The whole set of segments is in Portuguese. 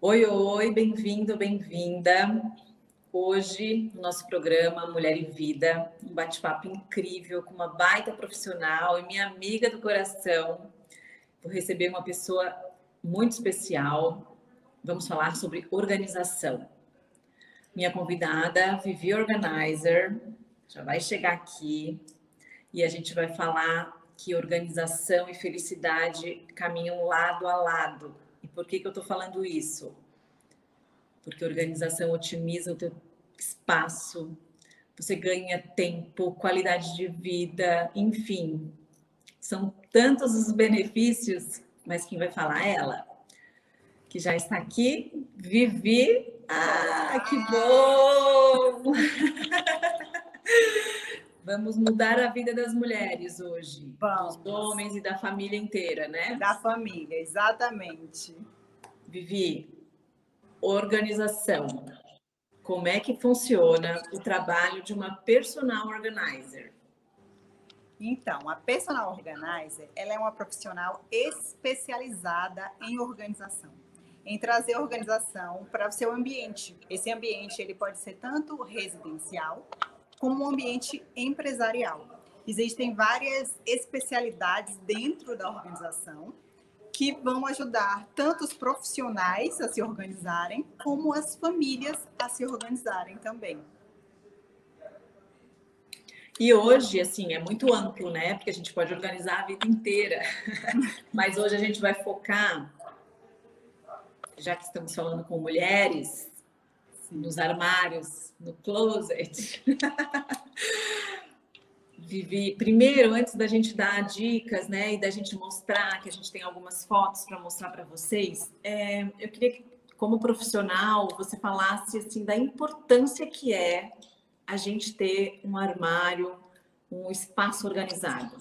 Oi, oi, bem-vindo, bem-vinda. Hoje, no nosso programa Mulher em Vida, um bate-papo incrível com uma baita profissional e minha amiga do coração. Vou receber uma pessoa muito especial. Vamos falar sobre organização. Minha convidada, Vivi Organizer, já vai chegar aqui e a gente vai falar que organização e felicidade caminham lado a lado por que, que eu estou falando isso? Porque organização otimiza o teu espaço, você ganha tempo, qualidade de vida, enfim. São tantos os benefícios, mas quem vai falar é ela, que já está aqui, Vivi. Ah, que bom! Vamos mudar a vida das mulheres hoje, Vamos. dos homens e da família inteira, né? Da família, exatamente. Vivi, organização. Como é que funciona o trabalho de uma personal organizer? Então, a personal organizer, ela é uma profissional especializada em organização, em trazer organização para o seu ambiente. Esse ambiente ele pode ser tanto residencial como um ambiente empresarial. Existem várias especialidades dentro da organização que vão ajudar tanto os profissionais a se organizarem, como as famílias a se organizarem também. E hoje, assim, é muito amplo, né? Porque a gente pode organizar a vida inteira. Mas hoje a gente vai focar, já que estamos falando com mulheres, nos armários, no closet. Vivi, primeiro, antes da gente dar dicas, né, e da gente mostrar que a gente tem algumas fotos para mostrar para vocês, é, eu queria que, como profissional, você falasse assim da importância que é a gente ter um armário, um espaço organizado.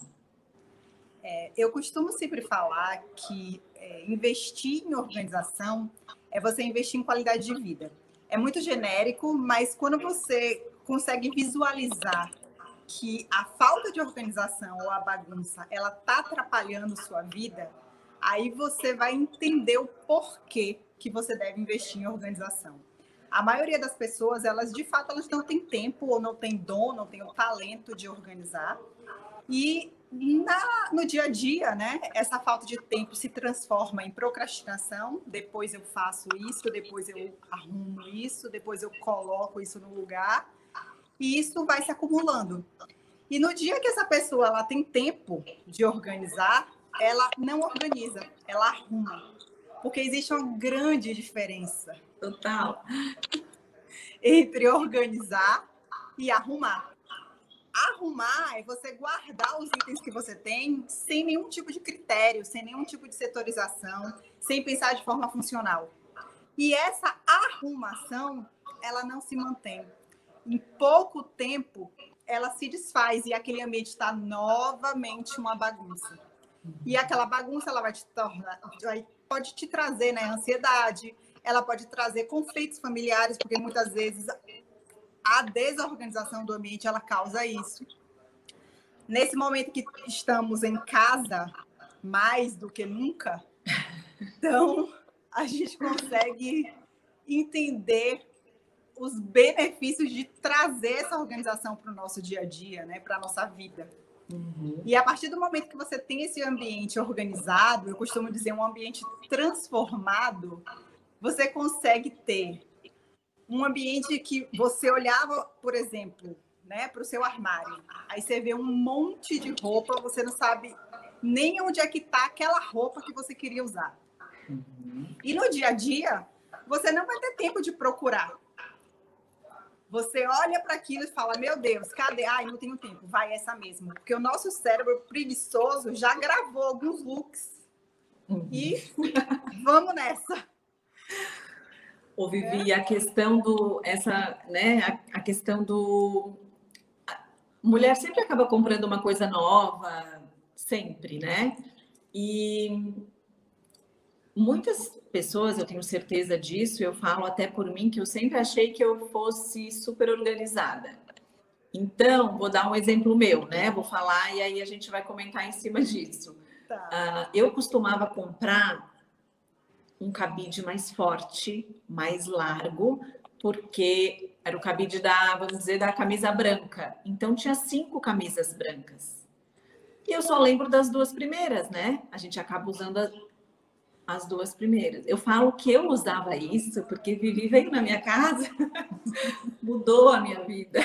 É, eu costumo sempre falar que é, investir em organização é você investir em qualidade de vida é muito genérico, mas quando você consegue visualizar que a falta de organização ou a bagunça ela está atrapalhando sua vida, aí você vai entender o porquê que você deve investir em organização. A maioria das pessoas, elas de fato elas não têm tempo ou não têm dom, não têm o talento de organizar. E na, no dia a dia, né, essa falta de tempo se transforma em procrastinação. Depois eu faço isso, depois eu arrumo isso, depois eu coloco isso no lugar. E isso vai se acumulando. E no dia que essa pessoa ela tem tempo de organizar, ela não organiza, ela arruma. Porque existe uma grande diferença. Total. Entre organizar e arrumar. Arrumar é você guardar os itens que você tem sem nenhum tipo de critério, sem nenhum tipo de setorização, sem pensar de forma funcional. E essa arrumação, ela não se mantém. Em pouco tempo, ela se desfaz e aquele ambiente está novamente uma bagunça. E aquela bagunça, ela vai te tornar, pode te trazer né, ansiedade, ela pode trazer conflitos familiares, porque muitas vezes a desorganização do ambiente ela causa isso. Nesse momento que estamos em casa, mais do que nunca, então a gente consegue entender os benefícios de trazer essa organização para o nosso dia a dia, né, para a nossa vida. Uhum. E a partir do momento que você tem esse ambiente organizado, eu costumo dizer um ambiente transformado, você consegue ter um ambiente que você olhava, por exemplo, né, para o seu armário. Aí você vê um monte de roupa, você não sabe nem onde é que está aquela roupa que você queria usar. Uhum. E no dia a dia, você não vai ter tempo de procurar. Você olha para aquilo e fala: Meu Deus, cadê? Ai, não tenho tempo. Vai essa mesmo. Porque o nosso cérebro preguiçoso já gravou alguns looks. Uhum. E vamos nessa. Ô, Vivi, é. a questão do essa, né, a, a, questão do mulher sempre acaba comprando uma coisa nova, sempre, né? E muitas pessoas, eu tenho certeza disso, eu falo até por mim que eu sempre achei que eu fosse super organizada. Então, vou dar um exemplo meu, né? Vou falar e aí a gente vai comentar em cima disso. Tá. Uh, eu costumava comprar um cabide mais forte, mais largo, porque era o cabide da, vamos dizer, da camisa branca. Então tinha cinco camisas brancas. E eu só lembro das duas primeiras, né? A gente acaba usando as duas primeiras. Eu falo que eu usava isso porque Vivi veio na minha casa, mudou a minha vida.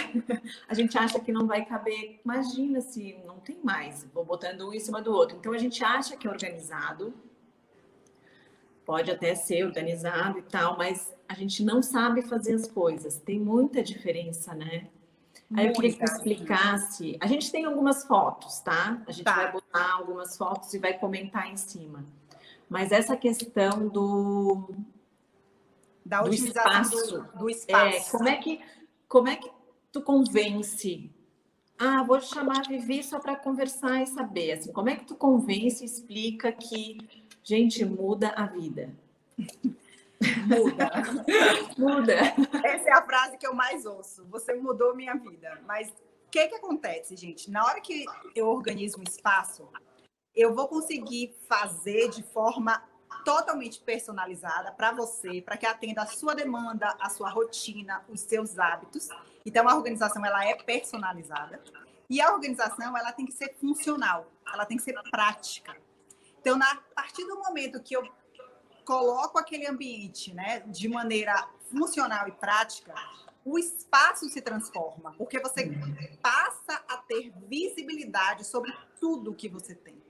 A gente acha que não vai caber, imagina se não tem mais, vou botando um em cima do outro. Então a gente acha que é organizado, pode até ser organizado e tal, mas a gente não sabe fazer as coisas. Tem muita diferença, né? Aí eu queria que você explicasse. A gente tem algumas fotos, tá? A gente tá. vai botar algumas fotos e vai comentar em cima. Mas essa questão do da do espaço, do, do espaço. É, como é que como é que tu convence? Ah, vou chamar a Vivi só para conversar e saber. Assim, como é que tu convence e explica que gente muda a vida? Muda. muda. Essa é a frase que eu mais ouço. Você mudou minha vida. Mas o que, que acontece, gente? Na hora que eu organizo um espaço, eu vou conseguir fazer de forma totalmente personalizada para você, para que atenda a sua demanda, a sua rotina, os seus hábitos. Então a organização ela é personalizada e a organização ela tem que ser funcional, ela tem que ser prática. Então na a partir do momento que eu coloco aquele ambiente, né, de maneira funcional e prática, o espaço se transforma, porque você passa a ter visibilidade sobre tudo que você tem.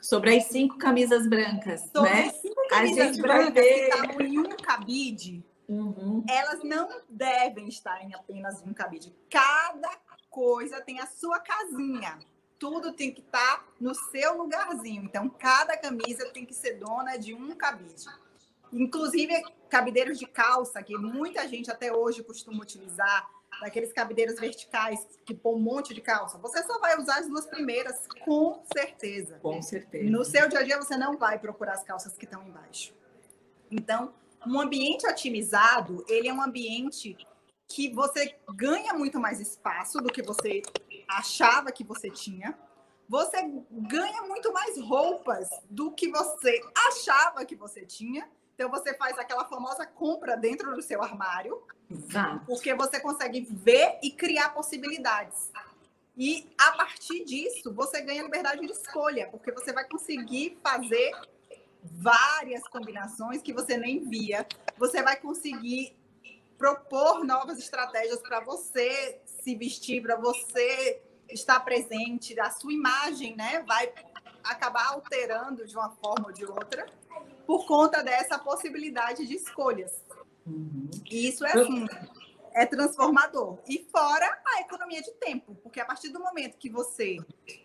Sobre as cinco camisas brancas, Sobre né? as cinco camisas brancas que estavam em um cabide, uhum. elas não devem estar em apenas um cabide. Cada coisa tem a sua casinha. Tudo tem que estar no seu lugarzinho. Então, cada camisa tem que ser dona de um cabide. Inclusive, cabideiros de calça, que muita gente até hoje costuma utilizar, daqueles cabideiros verticais que põe um monte de calça, você só vai usar as duas primeiras, com certeza. Com certeza. No seu dia a dia, você não vai procurar as calças que estão embaixo. Então, um ambiente otimizado, ele é um ambiente que você ganha muito mais espaço do que você achava que você tinha. Você ganha muito mais roupas do que você achava que você tinha. Então você faz aquela famosa compra dentro do seu armário, Exato. porque você consegue ver e criar possibilidades. E a partir disso, você ganha liberdade de escolha, porque você vai conseguir fazer várias combinações que você nem via. Você vai conseguir propor novas estratégias para você se vestir, para você estar presente, a sua imagem, né, vai acabar alterando de uma forma ou de outra por conta dessa possibilidade de escolhas. Uhum. E isso é assim, é transformador. E fora a economia de tempo, porque a partir do momento que você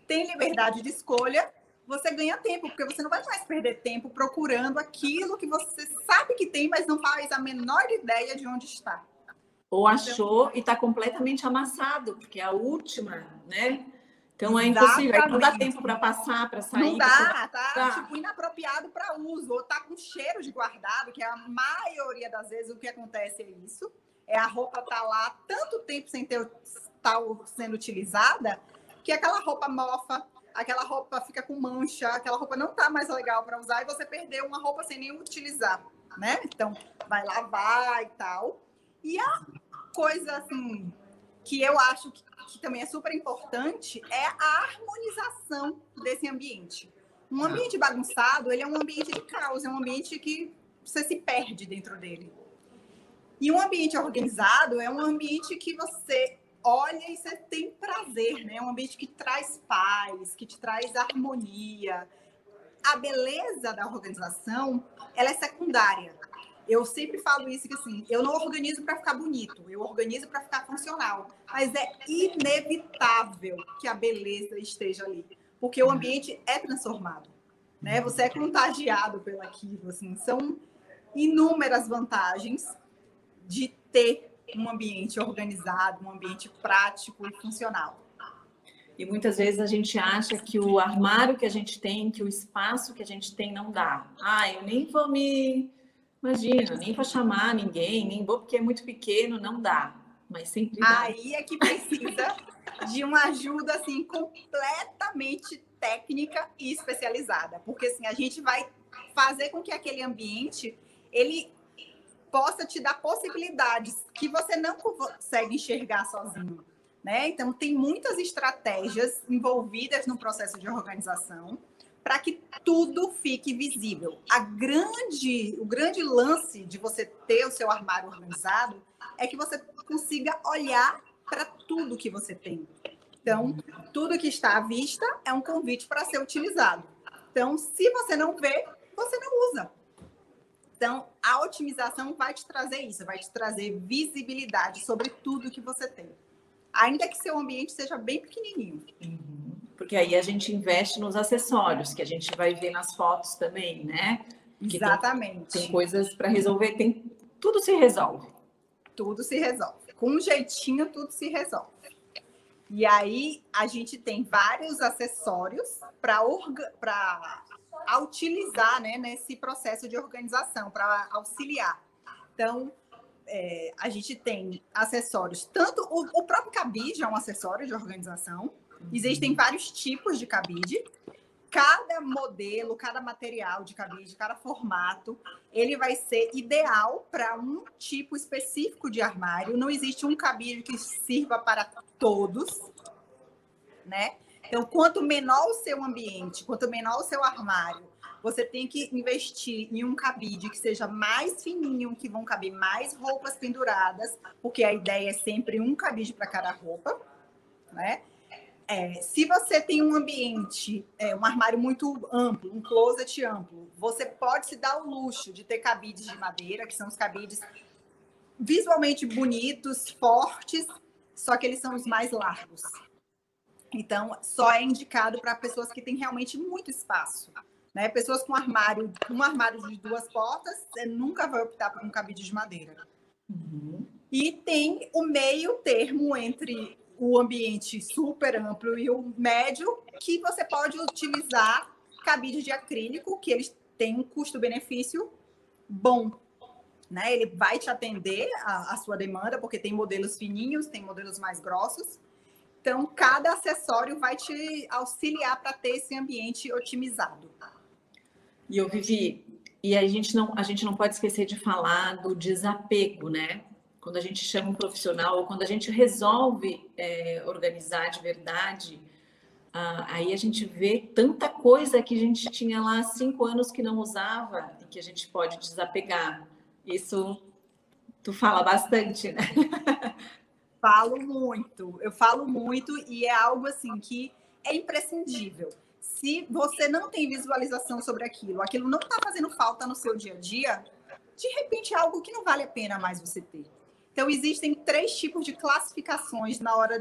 tem liberdade de escolha, você ganha tempo, porque você não vai mais perder tempo procurando aquilo que você sabe que tem, mas não faz a menor ideia de onde está. Ou achou então, e está completamente amassado, porque é a última, né? Então é impossível, não dá tempo para passar, para sair. Não dá, tá, tá tipo inapropriado para uso, ou tá com cheiro de guardado, que é a maioria das vezes o que acontece é isso. É a roupa tá lá tanto tempo sem ter tá sendo utilizada, que aquela roupa mofa, aquela roupa fica com mancha, aquela roupa não tá mais legal para usar e você perdeu uma roupa sem nem utilizar, né? Então vai lavar e tal. E a coisa assim que eu acho que, que, também é super importante é a harmonização desse ambiente. Um ah. ambiente bagunçado, ele é um ambiente de caos, é um ambiente que você se perde dentro dele. E um ambiente organizado é um ambiente que você olha e você tem prazer, né? É um ambiente que traz paz, que te traz harmonia. A beleza da organização, ela é secundária eu sempre falo isso que assim, eu não organizo para ficar bonito, eu organizo para ficar funcional. Mas é inevitável que a beleza esteja ali, porque o ambiente é transformado, né? Você é contagiado pelo aquilo, assim, são inúmeras vantagens de ter um ambiente organizado, um ambiente prático e funcional. E muitas vezes a gente acha que o armário que a gente tem, que o espaço que a gente tem não dá. Ah, eu nem vou me Imagina, nem para chamar ninguém, nem vou porque é muito pequeno, não dá. Mas sempre dá. Aí é que precisa de uma ajuda assim completamente técnica e especializada, porque assim a gente vai fazer com que aquele ambiente ele possa te dar possibilidades que você não consegue enxergar sozinho. Né? Então, tem muitas estratégias envolvidas no processo de organização para que tudo fique visível. A grande, o grande lance de você ter o seu armário organizado é que você consiga olhar para tudo que você tem. Então, tudo que está à vista é um convite para ser utilizado. Então, se você não vê, você não usa. Então, a otimização vai te trazer isso, vai te trazer visibilidade sobre tudo que você tem. Ainda que seu ambiente seja bem pequenininho. Uhum. Porque aí a gente investe nos acessórios, que a gente vai ver nas fotos também, né? Que Exatamente. Tem, tem coisas para resolver, tem tudo se resolve. Tudo se resolve. Com um jeitinho, tudo se resolve. E aí a gente tem vários acessórios para orga... utilizar né, nesse processo de organização, para auxiliar. Então, é, a gente tem acessórios, tanto o, o, próprio cabide é um acessório de organização. Existem vários tipos de cabide. Cada modelo, cada material de cabide, cada formato, ele vai ser ideal para um tipo específico de armário. Não existe um cabide que sirva para todos, né? Então, quanto menor o seu ambiente, quanto menor o seu armário, você tem que investir em um cabide que seja mais fininho, que vão caber mais roupas penduradas, porque a ideia é sempre um cabide para cada roupa, né? É, se você tem um ambiente, é, um armário muito amplo, um closet amplo, você pode se dar o luxo de ter cabides de madeira, que são os cabides visualmente bonitos, fortes, só que eles são os mais largos. Então, só é indicado para pessoas que têm realmente muito espaço. Né? Pessoas com armário, um armário de duas portas, você nunca vai optar por um cabide de madeira. Uhum. E tem o meio termo entre o ambiente super amplo e o médio, que você pode utilizar cabide de acrílico, que eles têm um custo-benefício bom. Né? Ele vai te atender a sua demanda, porque tem modelos fininhos, tem modelos mais grossos. Então, cada acessório vai te auxiliar para ter esse ambiente otimizado. E eu vivi, e a gente não, a gente não pode esquecer de falar do desapego, né? Quando a gente chama um profissional ou quando a gente resolve é, organizar de verdade, ah, aí a gente vê tanta coisa que a gente tinha lá cinco anos que não usava e que a gente pode desapegar. Isso tu fala bastante, né? Falo muito, eu falo muito e é algo assim que é imprescindível. Se você não tem visualização sobre aquilo, aquilo não está fazendo falta no seu dia a dia, de repente é algo que não vale a pena mais você ter. Então, existem três tipos de classificações na hora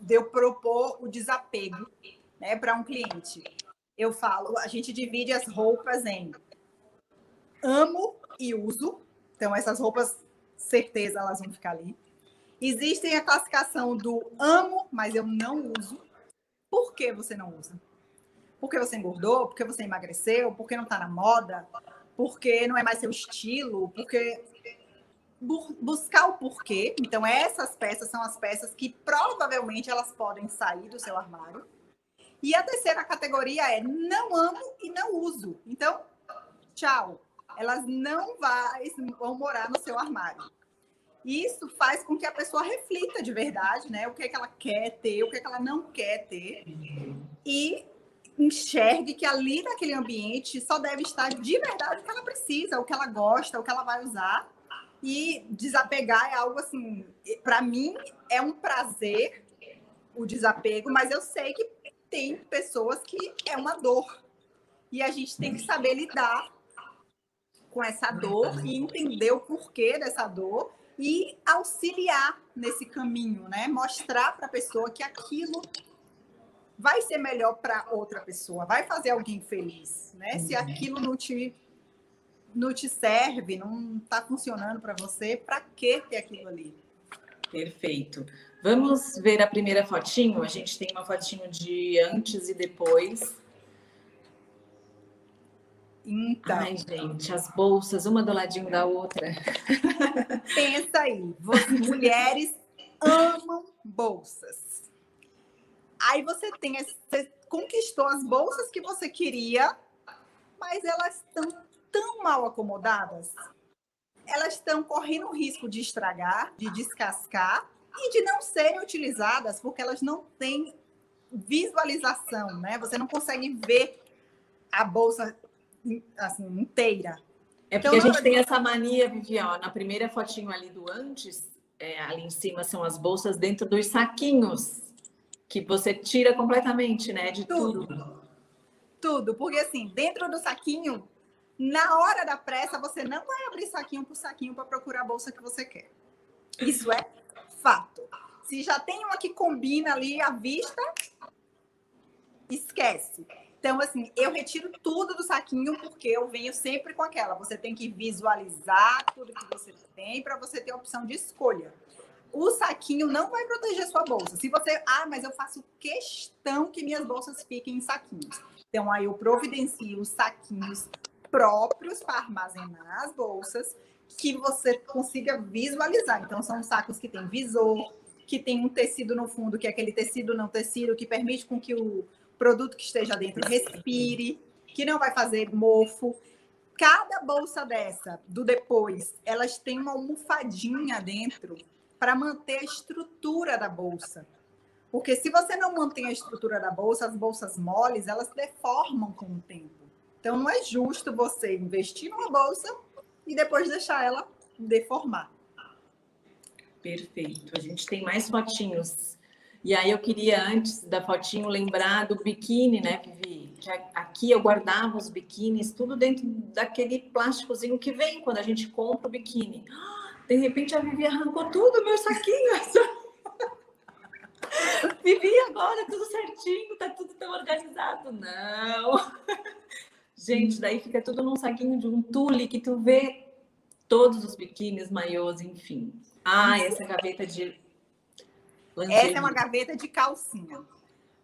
de eu propor o desapego né, para um cliente. Eu falo, a gente divide as roupas em amo e uso. Então, essas roupas, certeza, elas vão ficar ali. Existem a classificação do amo, mas eu não uso. Por que você não usa? Porque você engordou? Porque você emagreceu? Porque não está na moda? Porque não é mais seu estilo? Porque buscar o porquê. Então, essas peças são as peças que provavelmente elas podem sair do seu armário. E a terceira categoria é não amo e não uso. Então, tchau. Elas não vai, vão morar no seu armário. Isso faz com que a pessoa reflita de verdade, né? O que é que ela quer ter, o que é que ela não quer ter. E enxergue que ali naquele ambiente só deve estar de verdade o que ela precisa, o que ela gosta, o que ela vai usar. E desapegar é algo assim, para mim é um prazer o desapego, mas eu sei que tem pessoas que é uma dor. E a gente tem que saber lidar com essa dor e entender o porquê dessa dor e auxiliar nesse caminho, né? Mostrar para a pessoa que aquilo vai ser melhor para outra pessoa, vai fazer alguém feliz, né? Se uhum. aquilo não te não te serve, não está funcionando para você, para que ter aquilo ali? Perfeito. Vamos ver a primeira fotinho. A gente tem uma fotinho de antes e depois. Então. Ai, gente, as bolsas, uma do ladinho da outra. Pensa aí, mulheres amam bolsas. Aí você tem, você conquistou as bolsas que você queria, mas elas estão tão mal acomodadas, elas estão correndo o risco de estragar, de descascar e de não serem utilizadas porque elas não têm visualização, né? Você não consegue ver a bolsa assim inteira. É porque então, a gente tem essa mania, Vivian, na primeira fotinho ali do antes, é, ali em cima são as bolsas dentro dos saquinhos, que você tira completamente, né, de tudo. Tudo, tudo porque assim, dentro do saquinho, na hora da pressa, você não vai abrir saquinho por saquinho para procurar a bolsa que você quer. Isso é fato. Se já tem uma que combina ali à vista, esquece. Então, assim, eu retiro tudo do saquinho porque eu venho sempre com aquela. Você tem que visualizar tudo que você tem para você ter a opção de escolha. O saquinho não vai proteger sua bolsa. Se você, ah, mas eu faço questão que minhas bolsas fiquem em saquinhos. Então, aí eu providencio os saquinhos próprios para armazenar as bolsas que você consiga visualizar. Então, são sacos que tem visor, que tem um tecido no fundo, que é aquele tecido não tecido, que permite com que o produto que esteja dentro respire, que não vai fazer mofo. Cada bolsa dessa, do depois, elas têm uma almofadinha dentro para manter a estrutura da bolsa. Porque se você não mantém a estrutura da bolsa, as bolsas moles, elas deformam com o tempo. Então não é justo você investir numa bolsa e depois deixar ela deformar. Perfeito. A gente tem mais fotinhos e aí eu queria, antes da fotinho, lembrar do biquíni, né, Vivi? Que aqui eu guardava os biquínis, tudo dentro daquele plásticozinho que vem quando a gente compra o biquíni. De repente a Vivi arrancou tudo, meu saquinho. Vivi agora, tudo certinho, tá tudo tão organizado. Não. Gente, daí fica tudo num saquinho de um tule que tu vê todos os biquínis, maiôs, enfim. Ah, essa gaveta de essa é uma gaveta de calcinha.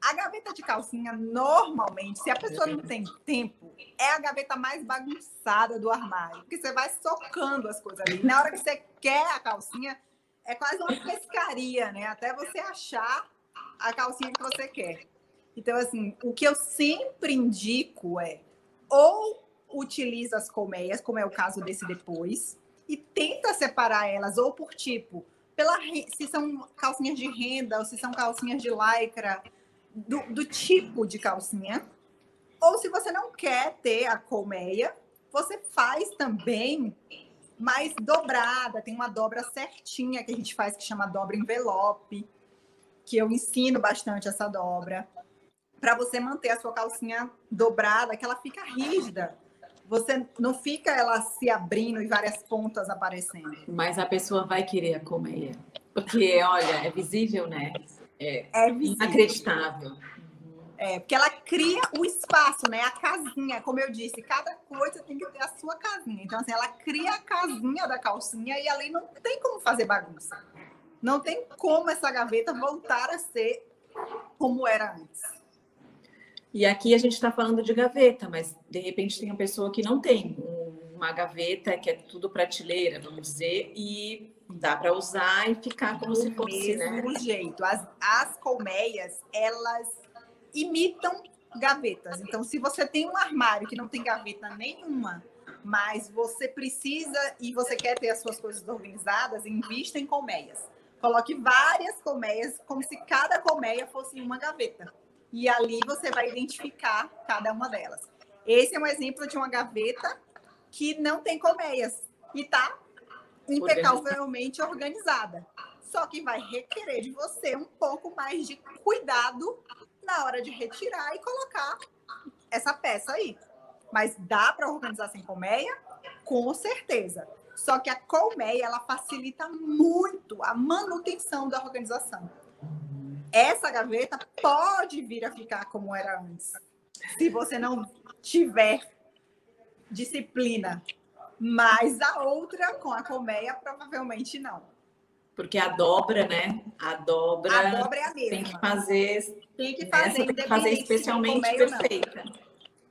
A gaveta de calcinha, normalmente, se a pessoa não tem tempo, é a gaveta mais bagunçada do armário. Porque você vai socando as coisas ali. Na hora que você quer a calcinha, é quase uma pescaria, né? Até você achar a calcinha que você quer. Então, assim, o que eu sempre indico é ou utiliza as colmeias, como é o caso desse depois, e tenta separar elas ou por tipo pela se são calcinhas de renda ou se são calcinhas de lycra, do, do tipo de calcinha. Ou se você não quer ter a colmeia, você faz também mais dobrada, tem uma dobra certinha que a gente faz que chama dobra envelope, que eu ensino bastante essa dobra, para você manter a sua calcinha dobrada, que ela fica rígida você não fica ela se abrindo e várias pontas aparecendo. Mas a pessoa vai querer a colmeia. Porque, olha, é visível, né? É, é visível. inacreditável. É, porque ela cria o espaço, né? A casinha, como eu disse, cada coisa tem que ter a sua casinha. Então, assim, ela cria a casinha da calcinha e ali não tem como fazer bagunça. Não tem como essa gaveta voltar a ser como era antes. E aqui a gente está falando de gaveta, mas de repente tem uma pessoa que não tem uma gaveta que é tudo prateleira, vamos dizer, e dá para usar e ficar como Do se fosse, né? mesmo né? jeito. As, as colmeias, elas imitam gavetas. Então, se você tem um armário que não tem gaveta nenhuma, mas você precisa e você quer ter as suas coisas organizadas, invista em colmeias. Coloque várias colmeias, como se cada colmeia fosse uma gaveta e ali você vai identificar cada uma delas. Esse é um exemplo de uma gaveta que não tem colmeias e está impecavelmente organizada. Só que vai requerer de você um pouco mais de cuidado na hora de retirar e colocar essa peça aí. Mas dá para organizar sem colmeia? Com certeza. Só que a colmeia ela facilita muito a manutenção da organização essa gaveta pode vir a ficar como era antes, se você não tiver disciplina. Mas a outra, com a colmeia, provavelmente não. Porque a dobra, né? A dobra, a dobra é a mesma. tem que fazer. Tem que fazer, tem que fazer especialmente perfeita.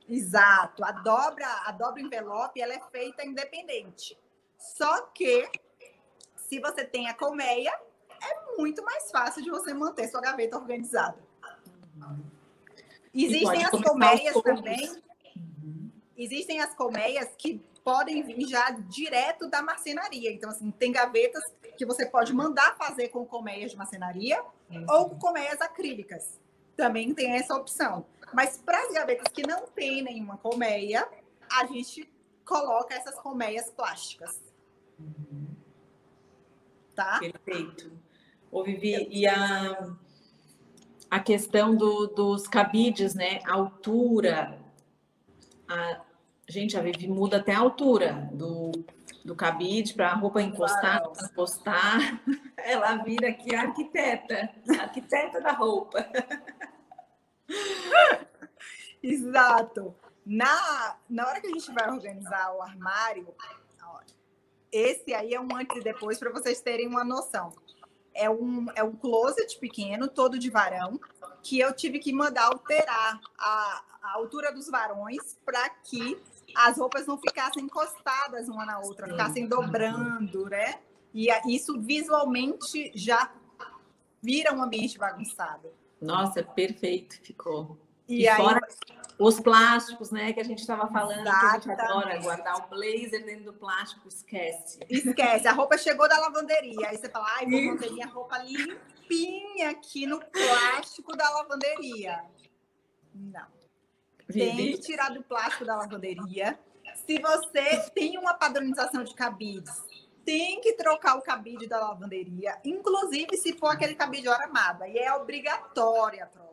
Exato. A dobra, a dobra envelope, ela é feita independente. Só que se você tem a colmeia, muito mais fácil de você manter sua gaveta organizada. Existem as colmeias também. existem as colmeias que podem vir já direto da marcenaria. Então, assim, tem gavetas que você pode mandar fazer com colmeias de marcenaria uhum. ou com colmeias acrílicas. Também tem essa opção. Mas para as gavetas que não tem nenhuma colmeia, a gente coloca essas colmeias plásticas. Uhum. Tá? Perfeito. Ô, Vivi, e a, a questão do, dos cabides, né? A altura. A, gente, a Vivi muda até a altura do, do cabide para a roupa encostar, encostar. Ela vira aqui a arquiteta, a arquiteta da roupa. Exato. Na, na hora que a gente vai organizar o armário, esse aí é um antes e depois para vocês terem uma noção. É um, é um closet pequeno, todo de varão, que eu tive que mandar alterar a, a altura dos varões para que as roupas não ficassem encostadas uma na outra, ficassem dobrando, né? E isso visualmente já vira um ambiente bagunçado. Nossa, perfeito ficou. E, e aí, fora os plásticos, né, que a gente estava falando, exatamente. que a gente adora guardar o blazer dentro do plástico, esquece. Esquece, a roupa chegou da lavanderia, aí você fala, ai, vou manter minha roupa limpinha aqui no plástico da lavanderia. Não. Tem que tirar do plástico da lavanderia. Se você tem uma padronização de cabides, tem que trocar o cabide da lavanderia, inclusive se for aquele cabide aramado. Aí é obrigatória a troca,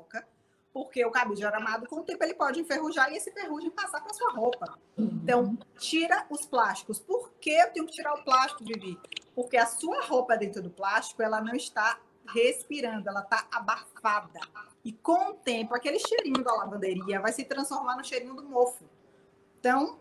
porque o cabide aramado, com o tempo, ele pode enferrujar e esse ferrugem passar para sua roupa. Então, tira os plásticos. Por que eu tenho que tirar o plástico, Vivi? Porque a sua roupa dentro do plástico, ela não está respirando, ela está abafada. E com o tempo, aquele cheirinho da lavanderia vai se transformar no cheirinho do mofo. Então,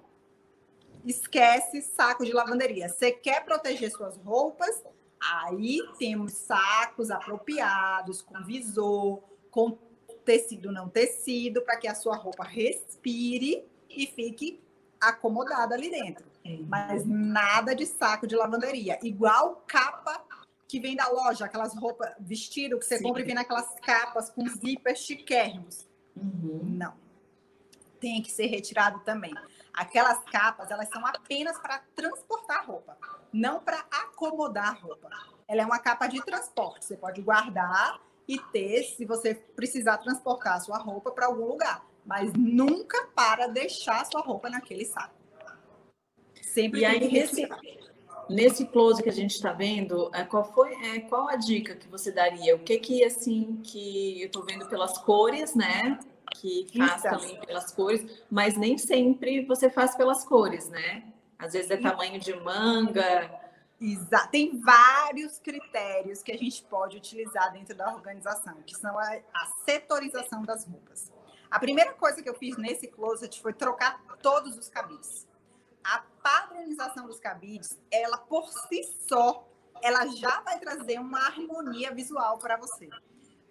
esquece saco de lavanderia. Você quer proteger suas roupas? Aí temos sacos apropriados, com visor, com tecido não tecido, para que a sua roupa respire e fique acomodada ali dentro. Mas nada de saco de lavanderia. Igual capa que vem da loja, aquelas roupas, vestido que você Sim. compra e vem naquelas capas com zippers chiquérrimos. Uhum. Não. Tem que ser retirado também. Aquelas capas, elas são apenas para transportar a roupa, não para acomodar a roupa. Ela é uma capa de transporte. Você pode guardar e ter, se você precisar transportar a sua roupa para algum lugar, mas nunca para deixar a sua roupa naquele saco. Sempre e aí, nesse, Nesse close que a gente está vendo, é, qual foi, é, qual a dica que você daria? O que que assim que eu estou vendo pelas cores, né? Que faz Isso. também pelas cores, mas nem sempre você faz pelas cores, né? Às vezes é tamanho de manga. Exato. Tem vários critérios que a gente pode utilizar dentro da organização, que são a, a setorização das roupas. A primeira coisa que eu fiz nesse closet foi trocar todos os cabelos a padronização dos cabides, ela por si só, ela já vai trazer uma harmonia visual para você.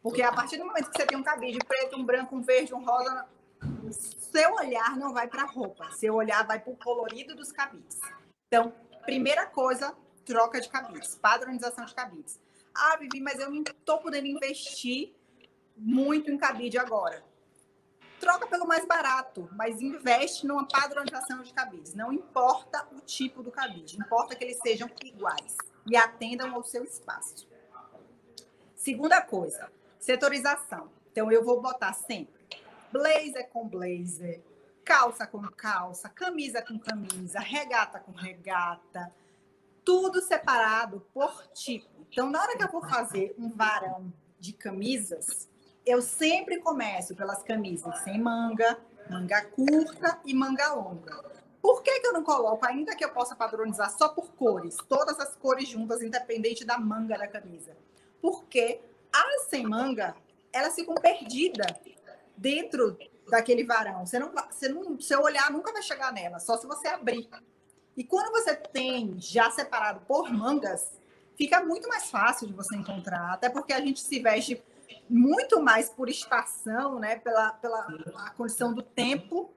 Porque a partir do momento que você tem um cabide preto, um branco, um verde, um rosa, seu olhar não vai para a roupa, seu olhar vai para o colorido dos cabides. Então, primeira coisa, troca de cabides, padronização de cabides. Ah, Vivi, mas eu não estou podendo investir muito em cabide agora troca pelo mais barato, mas investe numa padronização de cabides. Não importa o tipo do cabide, importa que eles sejam iguais e atendam ao seu espaço. Segunda coisa, setorização. Então eu vou botar sempre blazer com blazer, calça com calça, camisa com camisa, regata com regata, tudo separado por tipo. Então, na hora que eu vou fazer um varão de camisas, eu sempre começo pelas camisas sem manga, manga curta e manga longa. Por que, que eu não coloco, ainda que eu possa padronizar só por cores, todas as cores juntas, independente da manga da camisa? Porque as sem manga, elas ficam perdidas dentro daquele varão. Você não, você não, seu olhar nunca vai chegar nela, só se você abrir. E quando você tem já separado por mangas, fica muito mais fácil de você encontrar, até porque a gente se veste muito mais por estação, né? Pela, pela condição do tempo,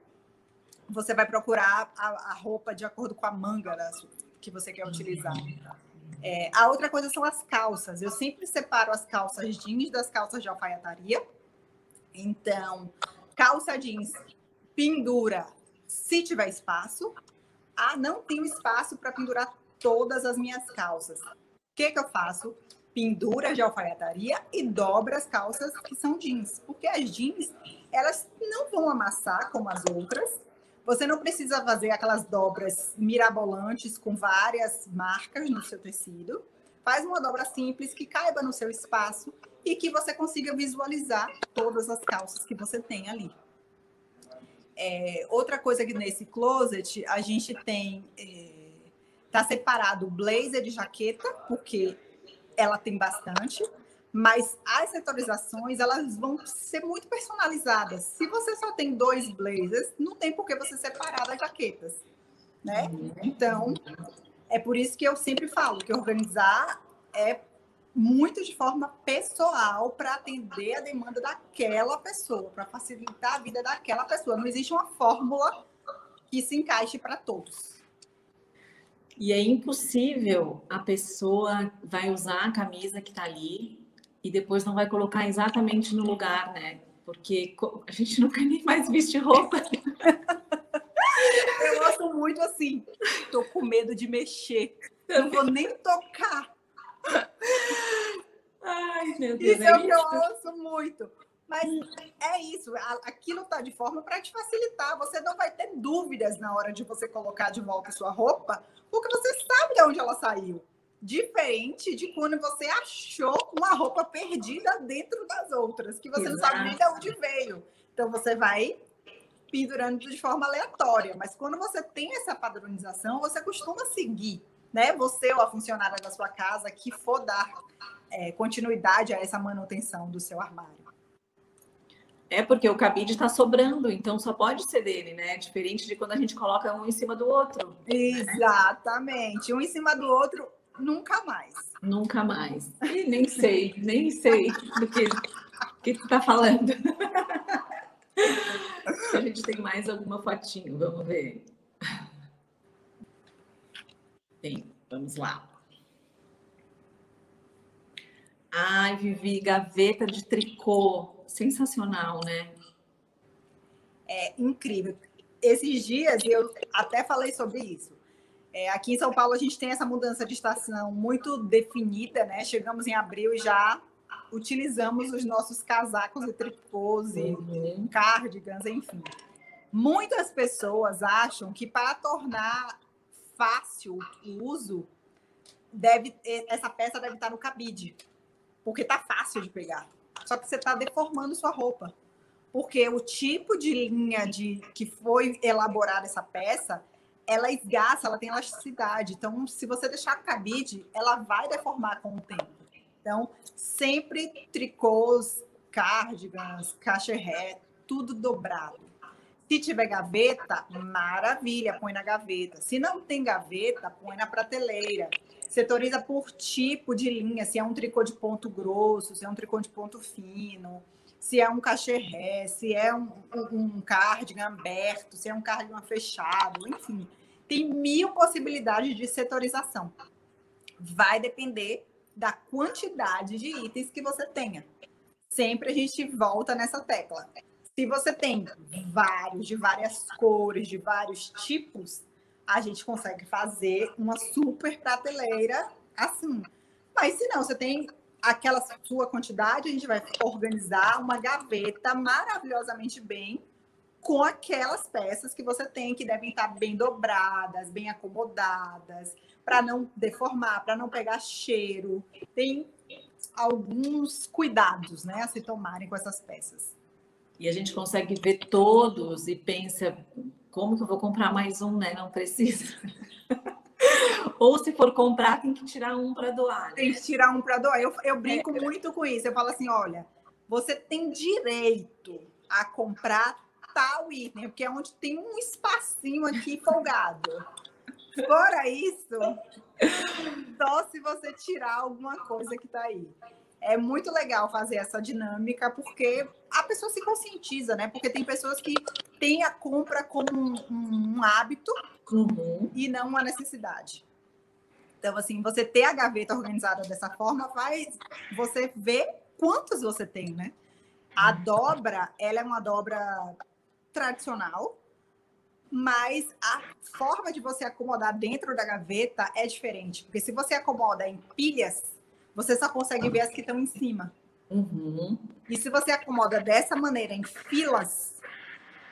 você vai procurar a, a roupa de acordo com a manga que você quer utilizar. É, a outra coisa são as calças. Eu sempre separo as calças jeans das calças de alfaiataria. Então, calça jeans pendura Se tiver espaço, ah, não tenho espaço para pendurar todas as minhas calças. O que, que eu faço? Pendura de alfaiataria e dobra as calças que são jeans. Porque as jeans, elas não vão amassar como as outras. Você não precisa fazer aquelas dobras mirabolantes com várias marcas no seu tecido. Faz uma dobra simples que caiba no seu espaço e que você consiga visualizar todas as calças que você tem ali. É, outra coisa que nesse closet a gente tem é, tá separado blazer de jaqueta porque ela tem bastante, mas as setorizações elas vão ser muito personalizadas. Se você só tem dois blazers, não tem por que você separar as jaquetas, né? Então é por isso que eu sempre falo que organizar é muito de forma pessoal para atender a demanda daquela pessoa, para facilitar a vida daquela pessoa. Não existe uma fórmula que se encaixe para todos. E é impossível a pessoa vai usar a camisa que está ali e depois não vai colocar exatamente no lugar, né? Porque a gente nunca nem mais veste roupa. Eu gosto muito assim. Tô com medo de mexer. Eu não vou nem tocar. Ai, meu Deus. Isso é, é o que eu ouço muito. Mas é isso, aquilo está de forma para te facilitar. Você não vai ter dúvidas na hora de você colocar de volta sua roupa, porque você sabe de onde ela saiu. Diferente de quando você achou uma roupa perdida dentro das outras, que você Exato. não sabe nem de onde veio. Então você vai pendurando de forma aleatória. Mas quando você tem essa padronização, você costuma seguir né, você ou a funcionária da sua casa que for dar é, continuidade a essa manutenção do seu armário. É porque o cabide está sobrando, então só pode ser dele, né? Diferente de quando a gente coloca um em cima do outro. Exatamente. Um em cima do outro, nunca mais. Nunca mais. E nem sei, nem sei do que, que tu tá falando. a gente tem mais alguma fotinho, vamos ver. Tem, vamos lá. Ai, Vivi, gaveta de tricô. Sensacional, né? É incrível. Esses dias eu até falei sobre isso. É, aqui em São Paulo a gente tem essa mudança de estação muito definida, né? Chegamos em abril e já utilizamos os nossos casacos e tricôs e uhum. cardigans, enfim. Muitas pessoas acham que para tornar fácil o uso, deve essa peça deve estar no cabide, porque tá fácil de pegar. Só que você está deformando sua roupa. Porque o tipo de linha de que foi elaborada essa peça, ela esgaça, ela tem elasticidade. Então, se você deixar no cabide, ela vai deformar com o tempo. Então, sempre tricôs, cardigans, cacheré, tudo dobrado. Se tiver gaveta, maravilha, põe na gaveta. Se não tem gaveta, põe na prateleira. Setoriza por tipo de linha, se é um tricô de ponto grosso, se é um tricô de ponto fino, se é um cacheré, se é um, um, um cardigan aberto, se é um cardigan fechado, enfim. Tem mil possibilidades de setorização. Vai depender da quantidade de itens que você tenha. Sempre a gente volta nessa tecla. Se você tem vários, de várias cores, de vários tipos, a gente consegue fazer uma super prateleira assim. Mas se não, você tem aquela sua quantidade, a gente vai organizar uma gaveta maravilhosamente bem com aquelas peças que você tem que devem estar bem dobradas, bem acomodadas, para não deformar, para não pegar cheiro. Tem alguns cuidados, né, a se tomarem com essas peças e a gente consegue ver todos e pensa como que eu vou comprar mais um, né? Não precisa. Ou se for comprar, tem que tirar um para doar. Né? Tem que tirar um para doar. Eu, eu brinco é. muito com isso. Eu falo assim: olha, você tem direito a comprar tal item, porque é onde tem um espacinho aqui folgado. Fora isso, só se você tirar alguma coisa que está aí é muito legal fazer essa dinâmica, porque a pessoa se conscientiza, né? Porque tem pessoas que têm a compra como um, um hábito uhum. e não uma necessidade. Então, assim, você ter a gaveta organizada dessa forma faz você ver quantos você tem, né? A dobra, ela é uma dobra tradicional, mas a forma de você acomodar dentro da gaveta é diferente. Porque se você acomoda em pilhas, você só consegue ver as que estão em cima. Uhum. E se você acomoda dessa maneira, em filas,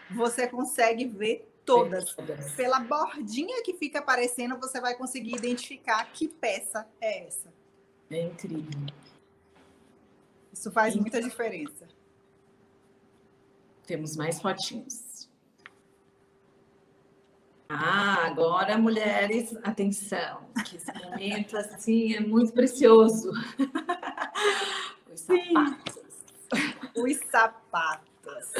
você consegue ver todas. Pela bordinha que fica aparecendo, você vai conseguir identificar que peça é essa. É incrível. Isso faz muita diferença. Temos mais fotinhos. Ah, agora, mulheres, atenção, que esse momento assim é muito precioso. Os sapatos. Os sapatos.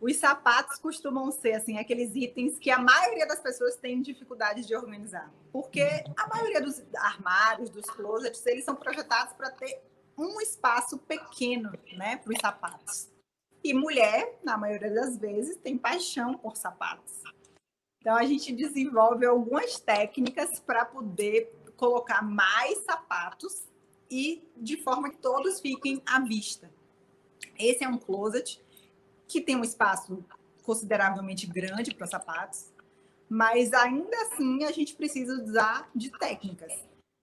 Os sapatos costumam ser assim aqueles itens que a maioria das pessoas tem dificuldade de organizar, porque a maioria dos armários, dos closets, eles são projetados para ter um espaço pequeno, né, para os sapatos. E mulher, na maioria das vezes, tem paixão por sapatos. Então a gente desenvolve algumas técnicas para poder colocar mais sapatos e de forma que todos fiquem à vista. Esse é um closet que tem um espaço consideravelmente grande para sapatos, mas ainda assim a gente precisa usar de técnicas.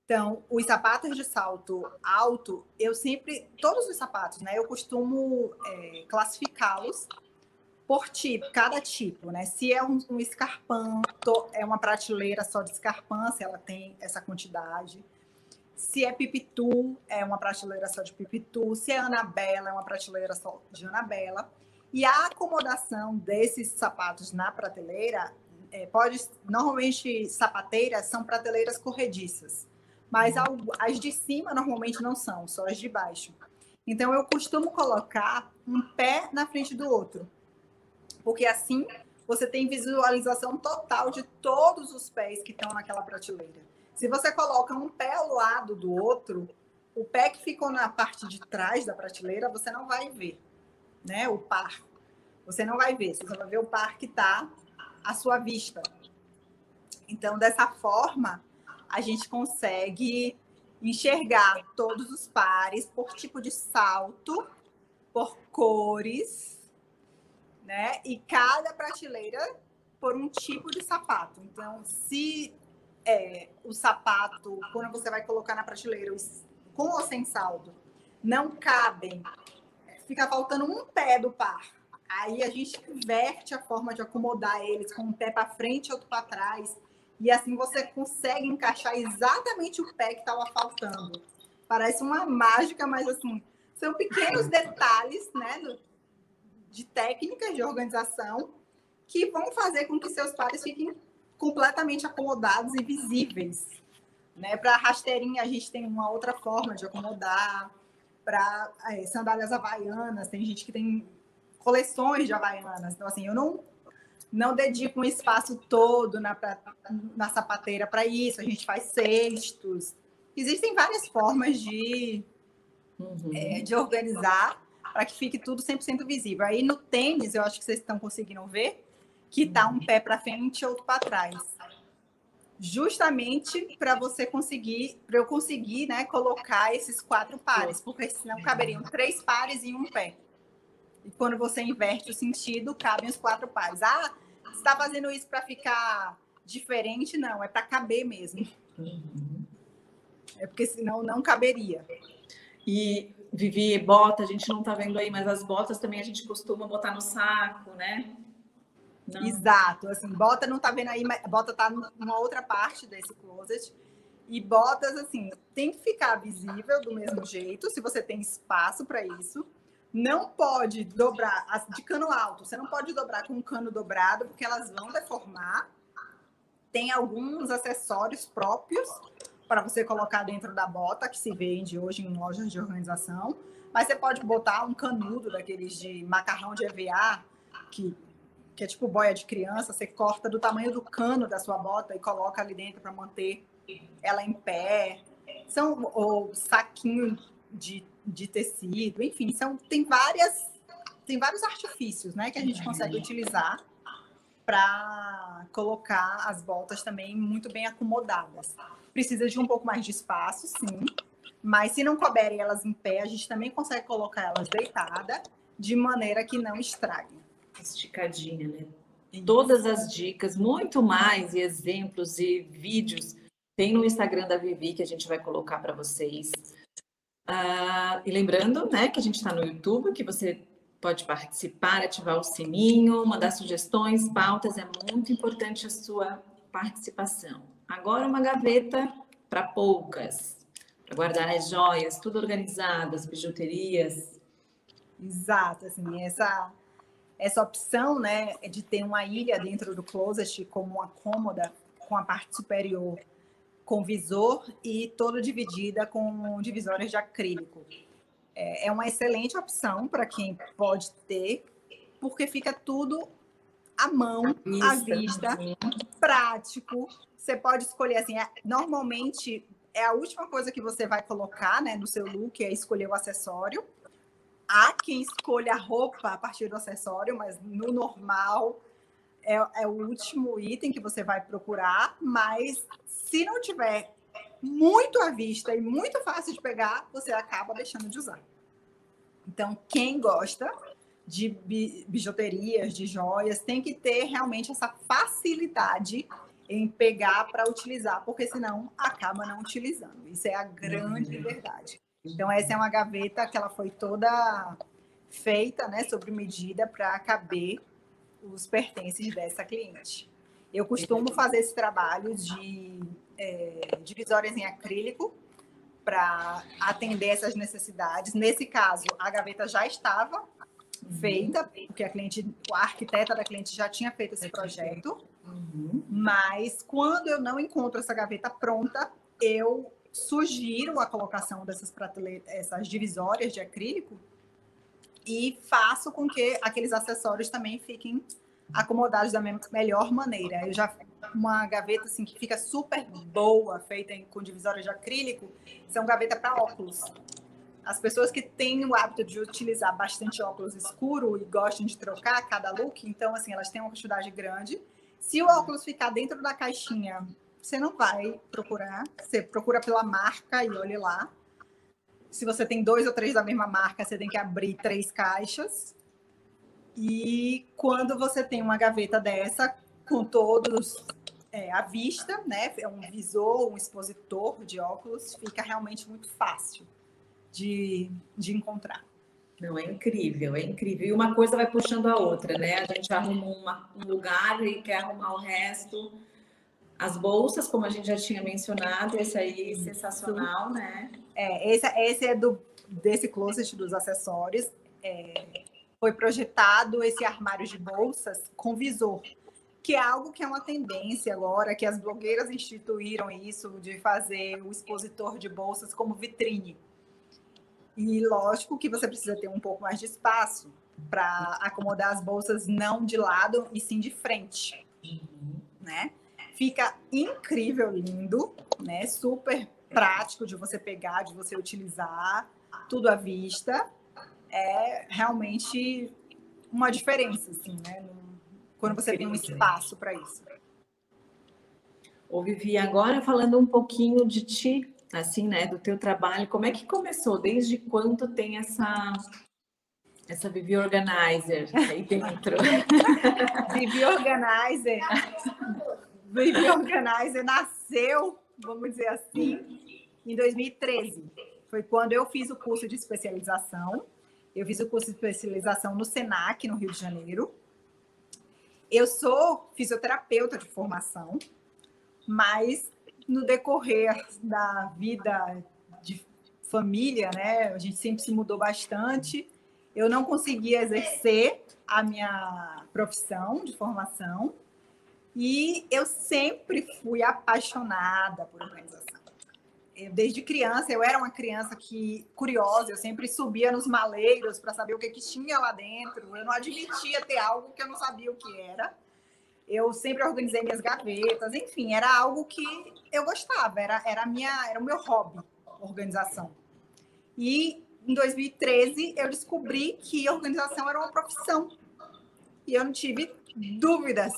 Então, os sapatos de salto alto, eu sempre, todos os sapatos, né? Eu costumo é, classificá-los por tipo, cada tipo, né? Se é um, um escarpão, é uma prateleira só de escarpão, se ela tem essa quantidade. Se é pipitu, é uma prateleira só de pipitu. Se é anabela, é uma prateleira só de anabela. E a acomodação desses sapatos na prateleira é, pode, normalmente sapateiras são prateleiras corrediças, mas as de cima normalmente não são, só as de baixo. Então eu costumo colocar um pé na frente do outro porque assim você tem visualização total de todos os pés que estão naquela prateleira. Se você coloca um pé ao lado do outro, o pé que ficou na parte de trás da prateleira, você não vai ver, né? O par. Você não vai ver, você vai ver o par que está à sua vista. Então, dessa forma, a gente consegue enxergar todos os pares por tipo de salto, por cores, né? E cada prateleira por um tipo de sapato. Então, se é, o sapato, quando você vai colocar na prateleira, com ou sem saldo, não cabem, fica faltando um pé do par. Aí a gente inverte a forma de acomodar eles com um pé para frente e outro para trás. E assim você consegue encaixar exatamente o pé que estava faltando. Parece uma mágica, mas assim, são pequenos detalhes, né? De técnicas de organização que vão fazer com que seus pares fiquem completamente acomodados e visíveis. Né? Para rasteirinha, a gente tem uma outra forma de acomodar. Para é, sandálias havaianas, tem gente que tem coleções de havaianas. Então, assim, eu não, não dedico um espaço todo na, pra, na sapateira para isso. A gente faz cestos. Existem várias formas de, uhum. é, de organizar para que fique tudo 100% visível. Aí no tênis, eu acho que vocês estão conseguindo ver que tá um pé para frente e outro para trás. Justamente para você conseguir, para eu conseguir, né, colocar esses quatro pares, porque senão caberiam três pares em um pé. E quando você inverte o sentido, cabem os quatro pares. Ah, você está fazendo isso para ficar diferente? Não, é para caber mesmo. Uhum. É porque senão não caberia. E Vivi, bota, a gente não tá vendo aí, mas as botas também a gente costuma botar no saco, né? Não. Exato, assim, bota não tá vendo aí, mas bota tá numa outra parte desse closet. E botas, assim, tem que ficar visível do mesmo jeito, se você tem espaço para isso. Não pode dobrar, de cano alto, você não pode dobrar com um cano dobrado, porque elas vão deformar. Tem alguns acessórios próprios para você colocar dentro da bota, que se vende hoje em lojas de organização. Mas você pode botar um canudo daqueles de macarrão de EVA, que, que é tipo boia de criança, você corta do tamanho do cano da sua bota e coloca ali dentro para manter ela em pé. São ou saquinho de, de tecido, enfim, são, tem várias tem vários artifícios né, que a gente consegue utilizar para colocar as botas também muito bem acomodadas. Precisa de um pouco mais de espaço, sim. Mas se não couberem elas em pé, a gente também consegue colocar elas deitada de maneira que não estrague. Esticadinha, né? Todas as dicas, muito mais, e exemplos e vídeos, tem no Instagram da Vivi que a gente vai colocar para vocês. Ah, e lembrando, né, que a gente está no YouTube, que você pode participar, ativar o sininho, mandar sugestões, pautas, é muito importante a sua participação. Agora uma gaveta para poucas, para guardar as joias, tudo organizado, as bijuterias. Exato, assim, essa essa opção, né, de ter uma ilha dentro do closet como uma cômoda com a parte superior com visor e toda dividida com divisórias de acrílico. É, é uma excelente opção para quem pode ter, porque fica tudo à mão, à vista, prático. Você pode escolher assim, é, normalmente é a última coisa que você vai colocar né, no seu look, é escolher o acessório. Há quem escolha a roupa a partir do acessório, mas no normal é, é o último item que você vai procurar. Mas se não tiver muito à vista e muito fácil de pegar, você acaba deixando de usar. Então, quem gosta de bijuterias, de joias, tem que ter realmente essa facilidade em pegar para utilizar, porque senão acaba não utilizando. Isso é a grande uhum. verdade. Então, essa é uma gaveta que ela foi toda feita, né, sob medida para caber os pertences dessa cliente. Eu costumo fazer esse trabalho de é, divisórias em acrílico para atender essas necessidades. Nesse caso, a gaveta já estava feita, porque a cliente, a arquiteta da cliente já tinha feito esse projeto. Mas quando eu não encontro essa gaveta pronta, eu sugiro a colocação dessas prateleiras, essas divisórias de acrílico e faço com que aqueles acessórios também fiquem acomodados da melhor maneira. Eu já uma gaveta assim que fica super boa, feita em, com divisórias de acrílico, são gaveta para óculos. As pessoas que têm o hábito de utilizar bastante óculos escuro e gostam de trocar cada look, então assim, elas têm uma quantidade grande. Se o óculos ficar dentro da caixinha, você não vai procurar, você procura pela marca e olhe lá. Se você tem dois ou três da mesma marca, você tem que abrir três caixas e quando você tem uma gaveta dessa, com todos é, à vista, né? É um visor, um expositor de óculos, fica realmente muito fácil de, de encontrar. Não, é incrível, é incrível. E uma coisa vai puxando a outra, né? A gente arruma uma, um lugar e quer arrumar o resto. As bolsas, como a gente já tinha mencionado, esse aí é sensacional, né? É, esse, esse é do, desse closet dos acessórios. É, foi projetado esse armário de bolsas com visor, que é algo que é uma tendência agora, que as blogueiras instituíram isso, de fazer o expositor de bolsas como vitrine. E lógico que você precisa ter um pouco mais de espaço para acomodar as bolsas não de lado e sim de frente, né? Fica incrível, lindo, né? Super prático de você pegar, de você utilizar, tudo à vista é realmente uma diferença, assim, né? Quando você tem um espaço para isso. Ô, Vivi, agora falando um pouquinho de ti, assim, né, do teu trabalho, como é que começou? Desde quando tem essa essa Vivi Organizer aí dentro? Vivi Organizer, Vivi Organizer nasceu, vamos dizer assim, em 2013. Foi quando eu fiz o curso de especialização eu fiz o curso de especialização no SENAC, no Rio de Janeiro. Eu sou fisioterapeuta de formação, mas no decorrer da vida de família, né, a gente sempre se mudou bastante. Eu não conseguia exercer a minha profissão de formação e eu sempre fui apaixonada por organização desde criança, eu era uma criança que curiosa, eu sempre subia nos maleiros para saber o que, que tinha lá dentro. Eu não admitia ter algo que eu não sabia o que era. Eu sempre organizei minhas gavetas, enfim, era algo que eu gostava, era, era, minha, era o meu hobby, organização. E em 2013 eu descobri que organização era uma profissão. E eu não tive dúvidas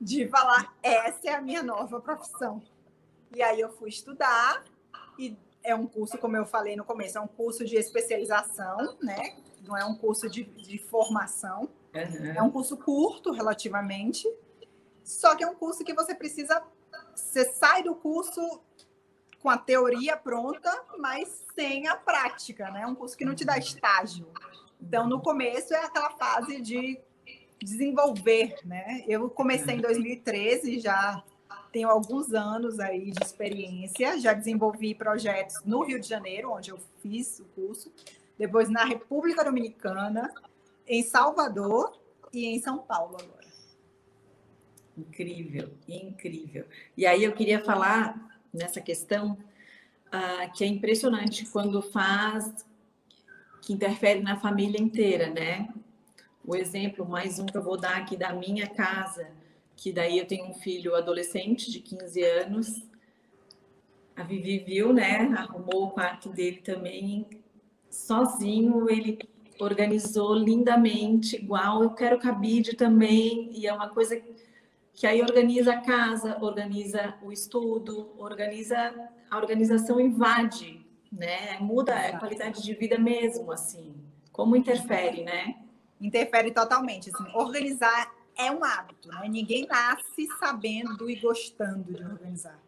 de falar, essa é a minha nova profissão. E aí eu fui estudar e é um curso, como eu falei no começo, é um curso de especialização, né? Não é um curso de, de formação. Uhum. É um curso curto, relativamente, só que é um curso que você precisa. Você sai do curso com a teoria pronta, mas sem a prática, né? É um curso que não te dá estágio. Então, no começo é aquela fase de desenvolver, né? Eu comecei em 2013, já tenho alguns anos aí de experiência, já desenvolvi projetos no Rio de Janeiro, onde eu fiz o curso, depois na República Dominicana, em Salvador e em São Paulo agora. Incrível, incrível. E aí eu queria falar nessa questão uh, que é impressionante quando faz, que interfere na família inteira, né? O exemplo, mais um que eu vou dar aqui da minha casa, que daí eu tenho um filho adolescente de 15 anos. A Vivi viu, né? Arrumou o quarto dele também sozinho, ele organizou lindamente, igual eu quero cabide também, e é uma coisa que aí organiza a casa, organiza o estudo, organiza a organização invade, né? Muda a qualidade de vida mesmo, assim. Como interfere, né? Interfere totalmente. Assim, organizar é um hábito, né? Ninguém nasce sabendo e gostando de organizar.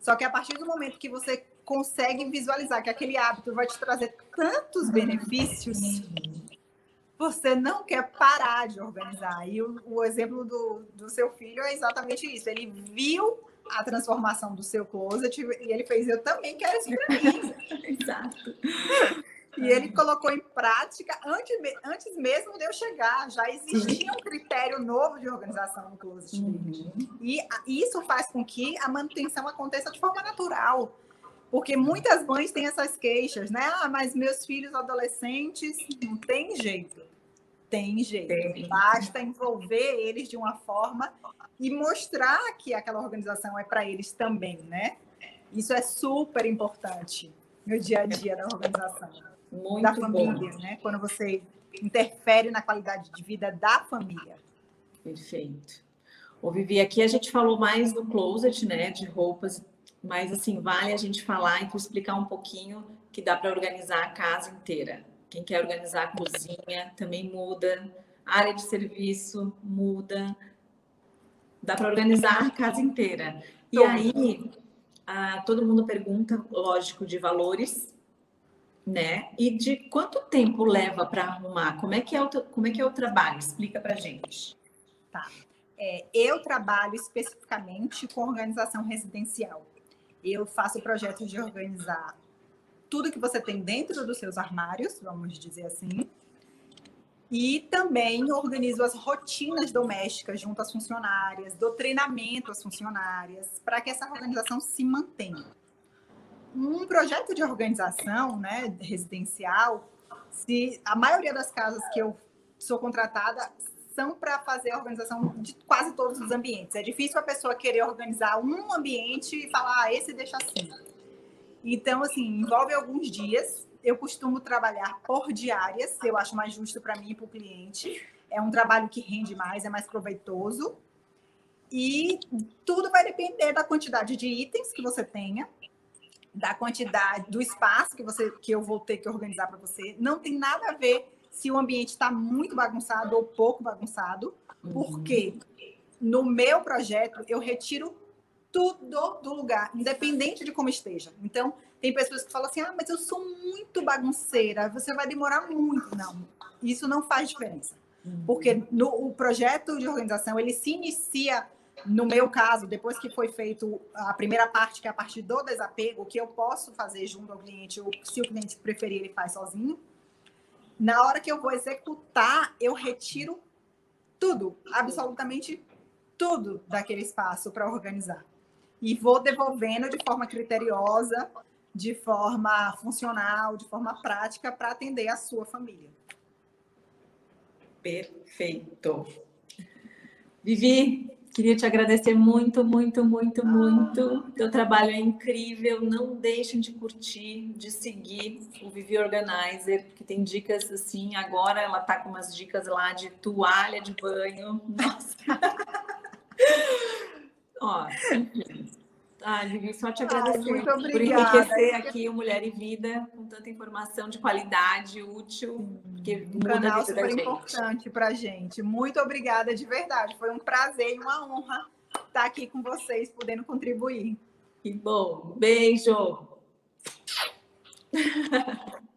Só que a partir do momento que você consegue visualizar que aquele hábito vai te trazer tantos benefícios, você não quer parar de organizar. E o, o exemplo do, do seu filho é exatamente isso. Ele viu a transformação do seu closet e ele fez, eu também quero isso para mim. Exato. E ele colocou em prática antes, antes mesmo de eu chegar. Já existia um critério novo de organização no closet uhum. E isso faz com que a manutenção aconteça de forma natural. Porque muitas mães têm essas queixas, né? Ah, mas meus filhos adolescentes não tem jeito. Tem jeito. Tem. Basta envolver eles de uma forma e mostrar que aquela organização é para eles também, né? Isso é super importante no dia a dia da organização. Muito da família, bom. né? Quando você interfere na qualidade de vida da família. Perfeito. Ô, Vivi, aqui a gente falou mais do closet, né? De roupas, mas assim, vale a gente falar e tu explicar um pouquinho que dá para organizar a casa inteira. Quem quer organizar a cozinha também muda, a área de serviço muda, dá para organizar a casa inteira. E aí, ah, todo mundo pergunta, lógico, de valores, né? E de quanto tempo leva para arrumar? Como é que é o, como é que é o trabalho? Explica para gente. Tá. É, eu trabalho especificamente com organização residencial. Eu faço projetos de organizar tudo que você tem dentro dos seus armários, vamos dizer assim. E também organizo as rotinas domésticas junto às funcionárias, dou treinamento às funcionárias, para que essa organização se mantenha um projeto de organização né, residencial, se a maioria das casas que eu sou contratada para fazer a organização de quase todos os ambientes. É difícil a pessoa querer organizar um ambiente e falar, ah, esse deixa assim. Então, assim, envolve alguns dias. Eu costumo trabalhar por diárias, eu acho mais justo para mim e para o cliente. É um trabalho que rende mais, é mais proveitoso. E tudo vai depender da quantidade de itens que você tenha, da quantidade, do espaço que você que eu vou ter que organizar para você. Não tem nada a ver se o ambiente está muito bagunçado ou pouco bagunçado, uhum. porque no meu projeto eu retiro tudo do lugar, independente de como esteja. Então, tem pessoas que falam assim: ah, mas eu sou muito bagunceira, você vai demorar muito. Não, isso não faz diferença. Uhum. Porque no, o projeto de organização ele se inicia no meu caso, depois que foi feito a primeira parte, que é a parte do desapego, que eu posso fazer junto ao cliente, ou se o cliente preferir, ele faz sozinho. Na hora que eu vou executar, eu retiro tudo, absolutamente tudo daquele espaço para organizar. E vou devolvendo de forma criteriosa, de forma funcional, de forma prática, para atender a sua família. Perfeito. Vivi, Queria te agradecer muito, muito, muito, muito. Teu trabalho é incrível. Não deixem de curtir, de seguir o Vivi Organizer, que tem dicas assim. Agora ela tá com umas dicas lá de toalha de banho. Nossa. Ó, enfim. Ah, Vivi, só te agradecer muito por enriquecer aqui o Mulher e Vida com tanta informação de qualidade, útil, porque Um muda a canal vida da super importante para gente. Muito obrigada de verdade. Foi um prazer e uma honra estar aqui com vocês, podendo contribuir. Que bom. Beijo.